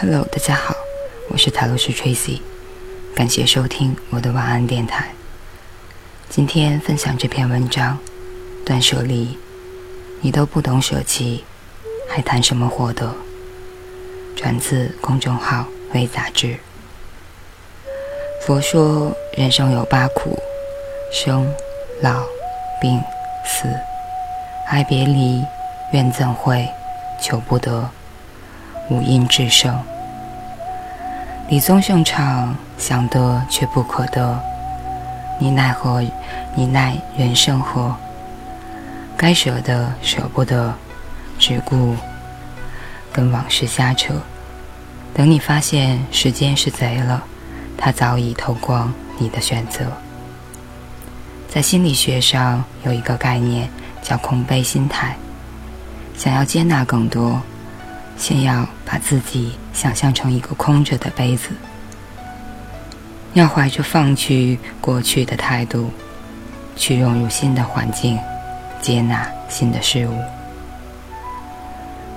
Hello，大家好，我是塔罗斯 Tracy，感谢收听我的晚安电台。今天分享这篇文章，断舍离，你都不懂舍弃，还谈什么获得？转自公众号微杂志。佛说人生有八苦：生、老、病、死、爱别离、怨憎会、求不得、五阴炽盛。李宗盛唱：“想得却不可得，你奈何？你奈人生何？该舍的舍不得，只顾跟往事瞎扯。等你发现时间是贼了，他早已偷光你的选择。”在心理学上有一个概念叫空杯心态，想要接纳更多。先要把自己想象成一个空着的杯子，要怀着放弃过去的态度，去融入新的环境，接纳新的事物。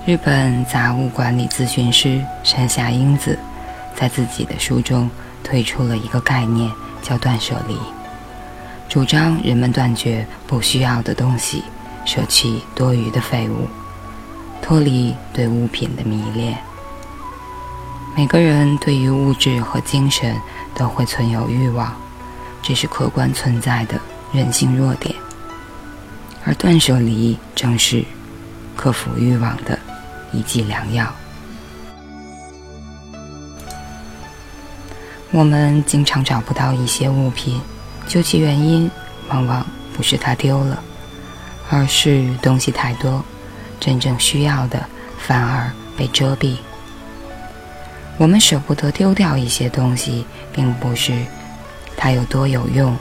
日本杂物管理咨询师山下英子在自己的书中推出了一个概念，叫断舍离，主张人们断绝不需要的东西，舍弃多余的废物。脱离对物品的迷恋。每个人对于物质和精神都会存有欲望，这是客观存在的人性弱点。而断舍离正是克服欲望的一剂良药。我们经常找不到一些物品，究其原因，往往不是它丢了，而是东西太多。真正需要的反而被遮蔽。我们舍不得丢掉一些东西，并不是它有多有用，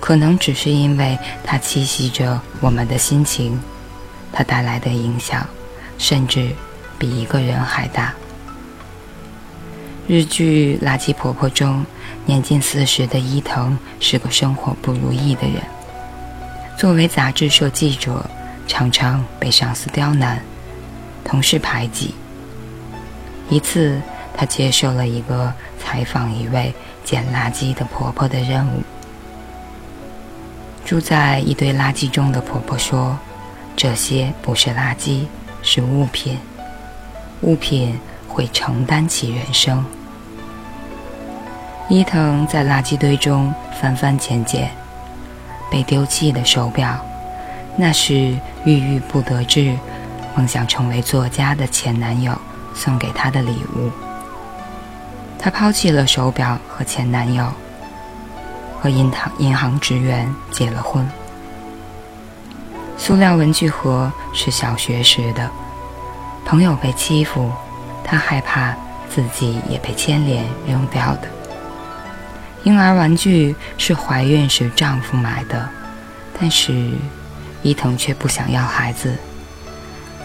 可能只是因为它栖息着我们的心情，它带来的影响，甚至比一个人还大。日剧《垃圾婆婆》中，年近四十的伊藤是个生活不如意的人。作为杂志社记者。常常被上司刁难，同事排挤。一次，他接受了一个采访一位捡垃圾的婆婆的任务。住在一堆垃圾中的婆婆说：“这些不是垃圾，是物品。物品会承担起人生。”伊藤在垃圾堆中翻翻捡捡，被丢弃的手表。那是郁郁不得志、梦想成为作家的前男友送给她的礼物。她抛弃了手表和前男友，和银行银行职员结了婚。塑料文具盒是小学时的，朋友被欺负，她害怕自己也被牵连扔掉的。婴儿玩具是怀孕时丈夫买的，但是。伊藤却不想要孩子，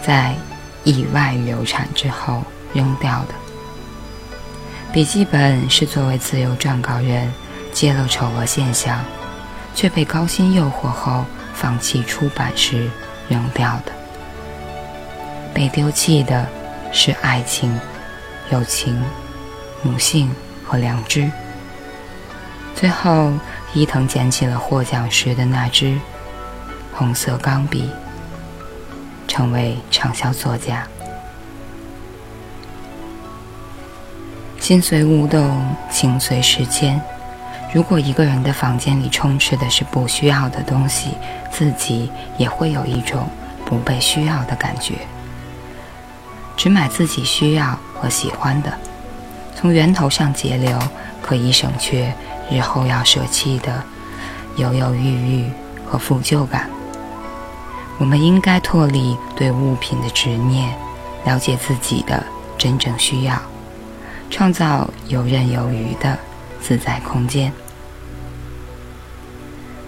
在意外流产之后扔掉的笔记本是作为自由撰稿人揭露丑恶现象，却被高薪诱惑后放弃出版时扔掉的。被丢弃的是爱情、友情、母性和良知。最后，伊藤捡起了获奖时的那支。红色钢笔，成为畅销作家。心随物动，情随时间。如果一个人的房间里充斥的是不需要的东西，自己也会有一种不被需要的感觉。只买自己需要和喜欢的，从源头上节流，可以省却日后要舍弃的犹犹豫豫和负疚感。我们应该脱离对物品的执念，了解自己的真正需要，创造游刃有余的自在空间。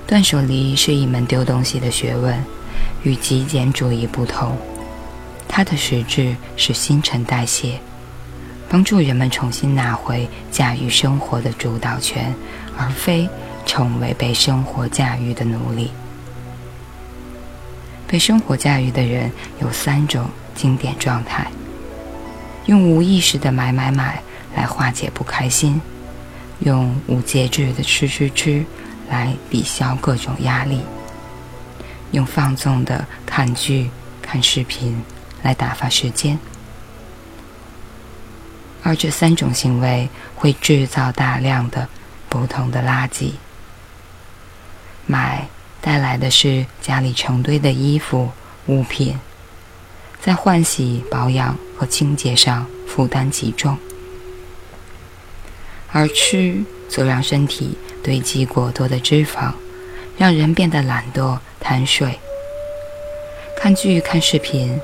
断舍离是一门丢东西的学问，与极简主义不同，它的实质是新陈代谢，帮助人们重新拿回驾驭生活的主导权，而非成为被生活驾驭的奴隶。被生活驾驭的人有三种经典状态：用无意识的买买买来化解不开心，用无节制的吃吃吃来抵消各种压力，用放纵的看剧、看视频来打发时间。而这三种行为会制造大量的不同的垃圾。买。带来的是家里成堆的衣服物品，在换洗、保养和清洁上负担极重；而吃则让身体堆积过多的脂肪，让人变得懒惰、贪睡。看剧、看视频，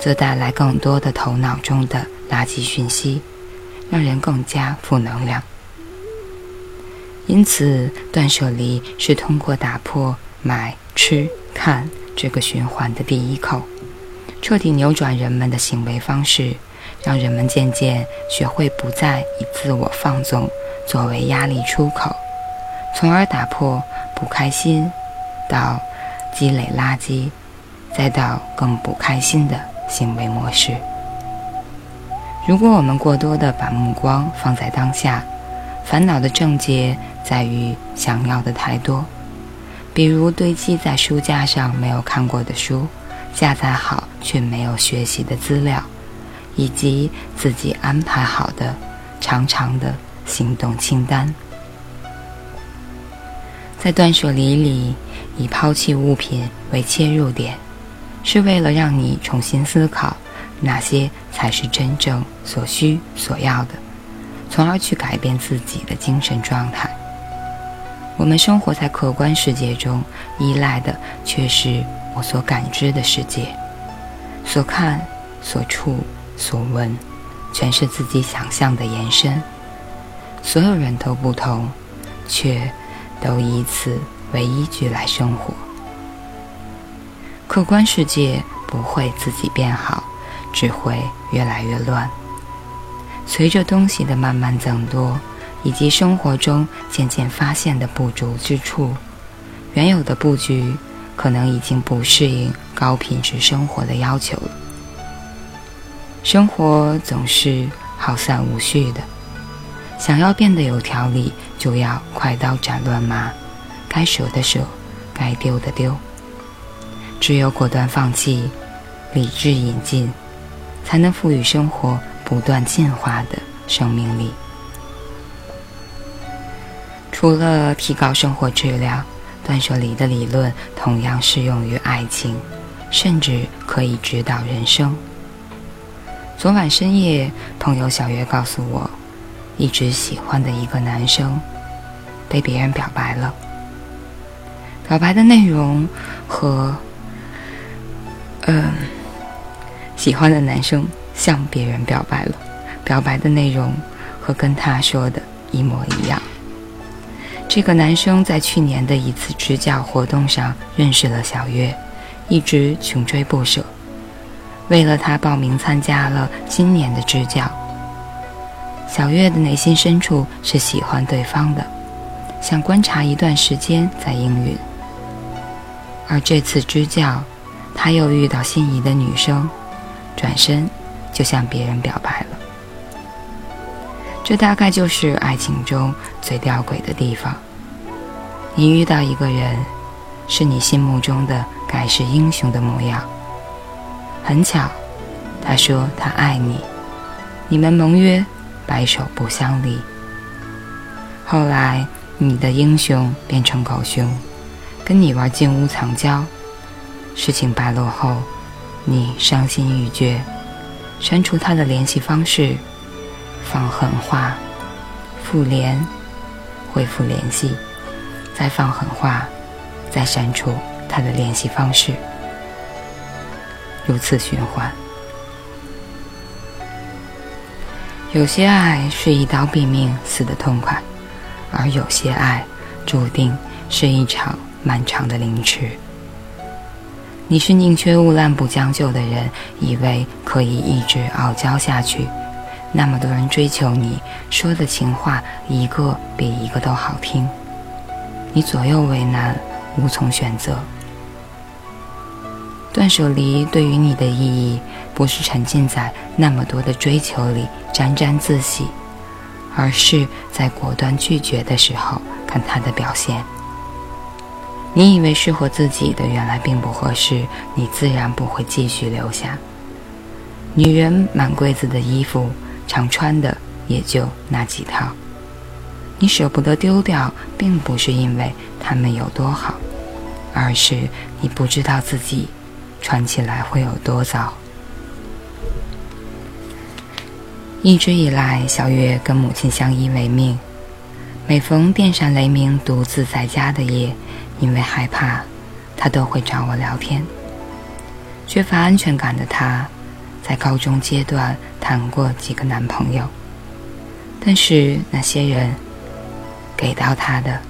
则带来更多的头脑中的垃圾讯息，让人更加负能量。因此，断舍离是通过打破买、吃、看这个循环的第一口，彻底扭转人们的行为方式，让人们渐渐学会不再以自我放纵作为压力出口，从而打破不开心到积累垃圾，再到更不开心的行为模式。如果我们过多的把目光放在当下，烦恼的症结在于想要的太多，比如堆积在书架上没有看过的书，下载好却没有学习的资料，以及自己安排好的长长的行动清单。在断舍离里，以抛弃物品为切入点，是为了让你重新思考哪些才是真正所需所要的。从而去改变自己的精神状态。我们生活在客观世界中，依赖的却是我所感知的世界，所看、所触、所闻，全是自己想象的延伸。所有人都不同，却都以此为依据来生活。客观世界不会自己变好，只会越来越乱。随着东西的慢慢增多，以及生活中渐渐发现的不足之处，原有的布局可能已经不适应高品质生活的要求了。生活总是好散无序的，想要变得有条理，就要快刀斩乱麻，该舍的舍，该丢的丢。只有果断放弃，理智引进，才能赋予生活。不断进化的生命力。除了提高生活质量，断舍离的理论同样适用于爱情，甚至可以指导人生。昨晚深夜，朋友小月告诉我，一直喜欢的一个男生被别人表白了。表白的内容和……嗯，喜欢的男生。向别人表白了，表白的内容和跟他说的一模一样。这个男生在去年的一次支教活动上认识了小月，一直穷追不舍，为了他报名参加了今年的支教。小月的内心深处是喜欢对方的，想观察一段时间再应允。而这次支教，他又遇到心仪的女生，转身。就向别人表白了，这大概就是爱情中最吊诡的地方。你遇到一个人，是你心目中的盖世英雄的模样。很巧，他说他爱你，你们盟约白首不相离。后来，你的英雄变成狗熊，跟你玩金屋藏娇。事情败露后，你伤心欲绝。删除他的联系方式，放狠话，复联，恢复联系，再放狠话，再删除他的联系方式，如此循环。有些爱是一刀毙命，死得痛快；而有些爱，注定是一场漫长的凌迟。你是宁缺毋滥不将就的人，以为可以一直傲娇下去，那么多人追求你，说的情话一个比一个都好听，你左右为难，无从选择。断舍离对于你的意义，不是沉浸在那么多的追求里沾沾自喜，而是在果断拒绝的时候看它的表现。你以为适合自己的，原来并不合适，你自然不会继续留下。女人满柜子的衣服，常穿的也就那几套。你舍不得丢掉，并不是因为它们有多好，而是你不知道自己穿起来会有多糟。一直以来，小月跟母亲相依为命，每逢电闪雷鸣、独自在家的夜。因为害怕，她都会找我聊天。缺乏安全感的她，在高中阶段谈过几个男朋友，但是那些人给到她的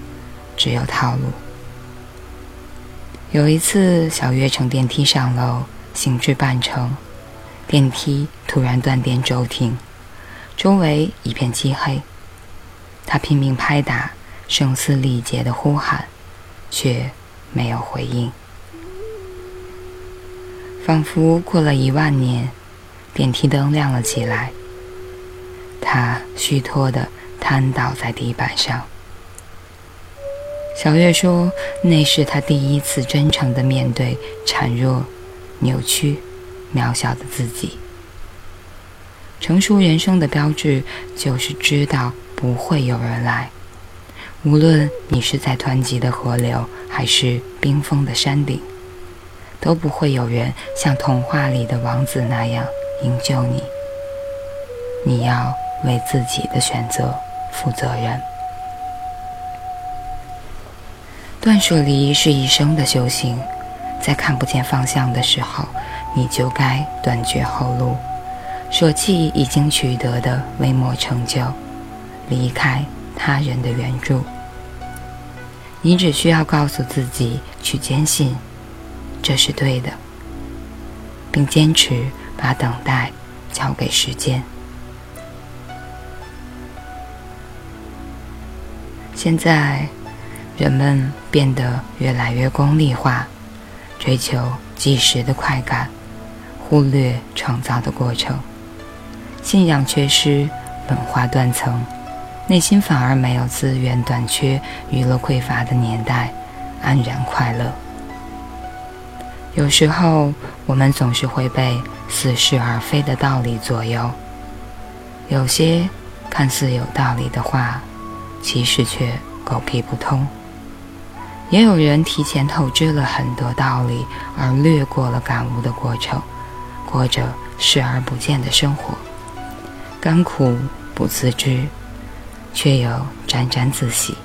只有套路。有一次，小月乘电梯上楼，行至半程，电梯突然断电骤停，周围一片漆黑。他拼命拍打，声嘶力竭的呼喊。却没有回应，仿佛过了一万年，电梯灯亮了起来。他虚脱的瘫倒在地板上。小月说：“那是她第一次真诚的面对孱弱、扭曲、渺小的自己。成熟人生的标志，就是知道不会有人来。”无论你是在湍急的河流，还是冰封的山顶，都不会有人像童话里的王子那样营救你。你要为自己的选择负责任。断舍离是一生的修行，在看不见方向的时候，你就该断绝后路，舍弃已经取得的微末成就，离开他人的援助。你只需要告诉自己去坚信，这是对的，并坚持把等待交给时间。现在，人们变得越来越功利化，追求即时的快感，忽略创造的过程。信仰缺失，文化断层。内心反而没有资源短缺、娱乐匮乏的年代，安然快乐。有时候，我们总是会被似是而非的道理左右，有些看似有道理的话，其实却狗屁不通。也有人提前透支了很多道理，而略过了感悟的过程，过着视而不见的生活，甘苦不自知。却又沾沾自喜。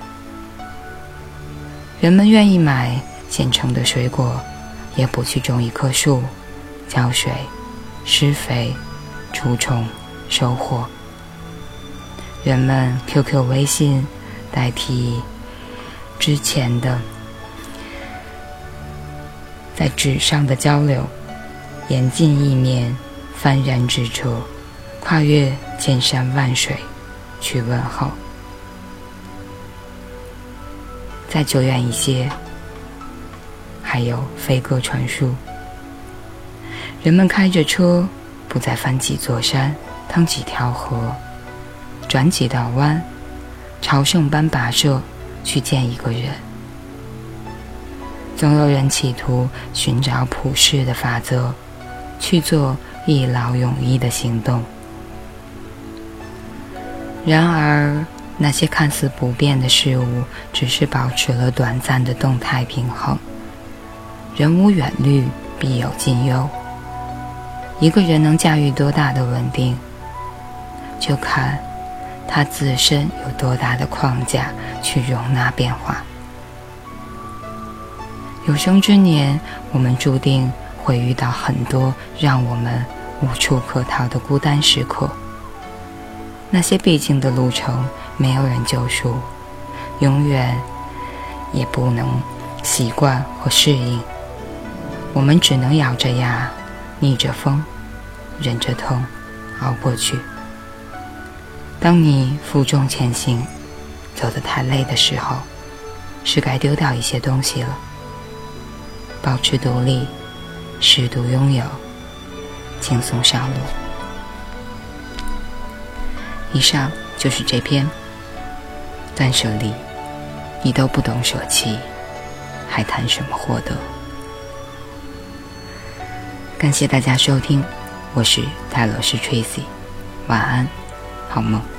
人们愿意买现成的水果，也不去种一棵树，浇水、施肥、除虫、收获。人们 QQ、微信代替之前的在纸上的交流，言尽意面，幡然之处，跨越千山万水。去问候，再久远一些，还有飞鸽传书。人们开着车，不再翻几座山，趟几条河，转几道弯，朝圣般跋涉去见一个人。总有人企图寻找普世的法则，去做一劳永逸的行动。然而，那些看似不变的事物，只是保持了短暂的动态平衡。人无远虑，必有近忧。一个人能驾驭多大的稳定，就看他自身有多大的框架去容纳变化。有生之年，我们注定会遇到很多让我们无处可逃的孤单时刻。那些必经的路程，没有人救赎，永远也不能习惯或适应。我们只能咬着牙，逆着风，忍着痛，熬过去。当你负重前行，走得太累的时候，是该丢掉一些东西了。保持独立，适度拥有，轻松上路。以上就是这篇断舍离，你都不懂舍弃，还谈什么获得？感谢大家收听，我是泰勒斯 Tracy，晚安，好梦。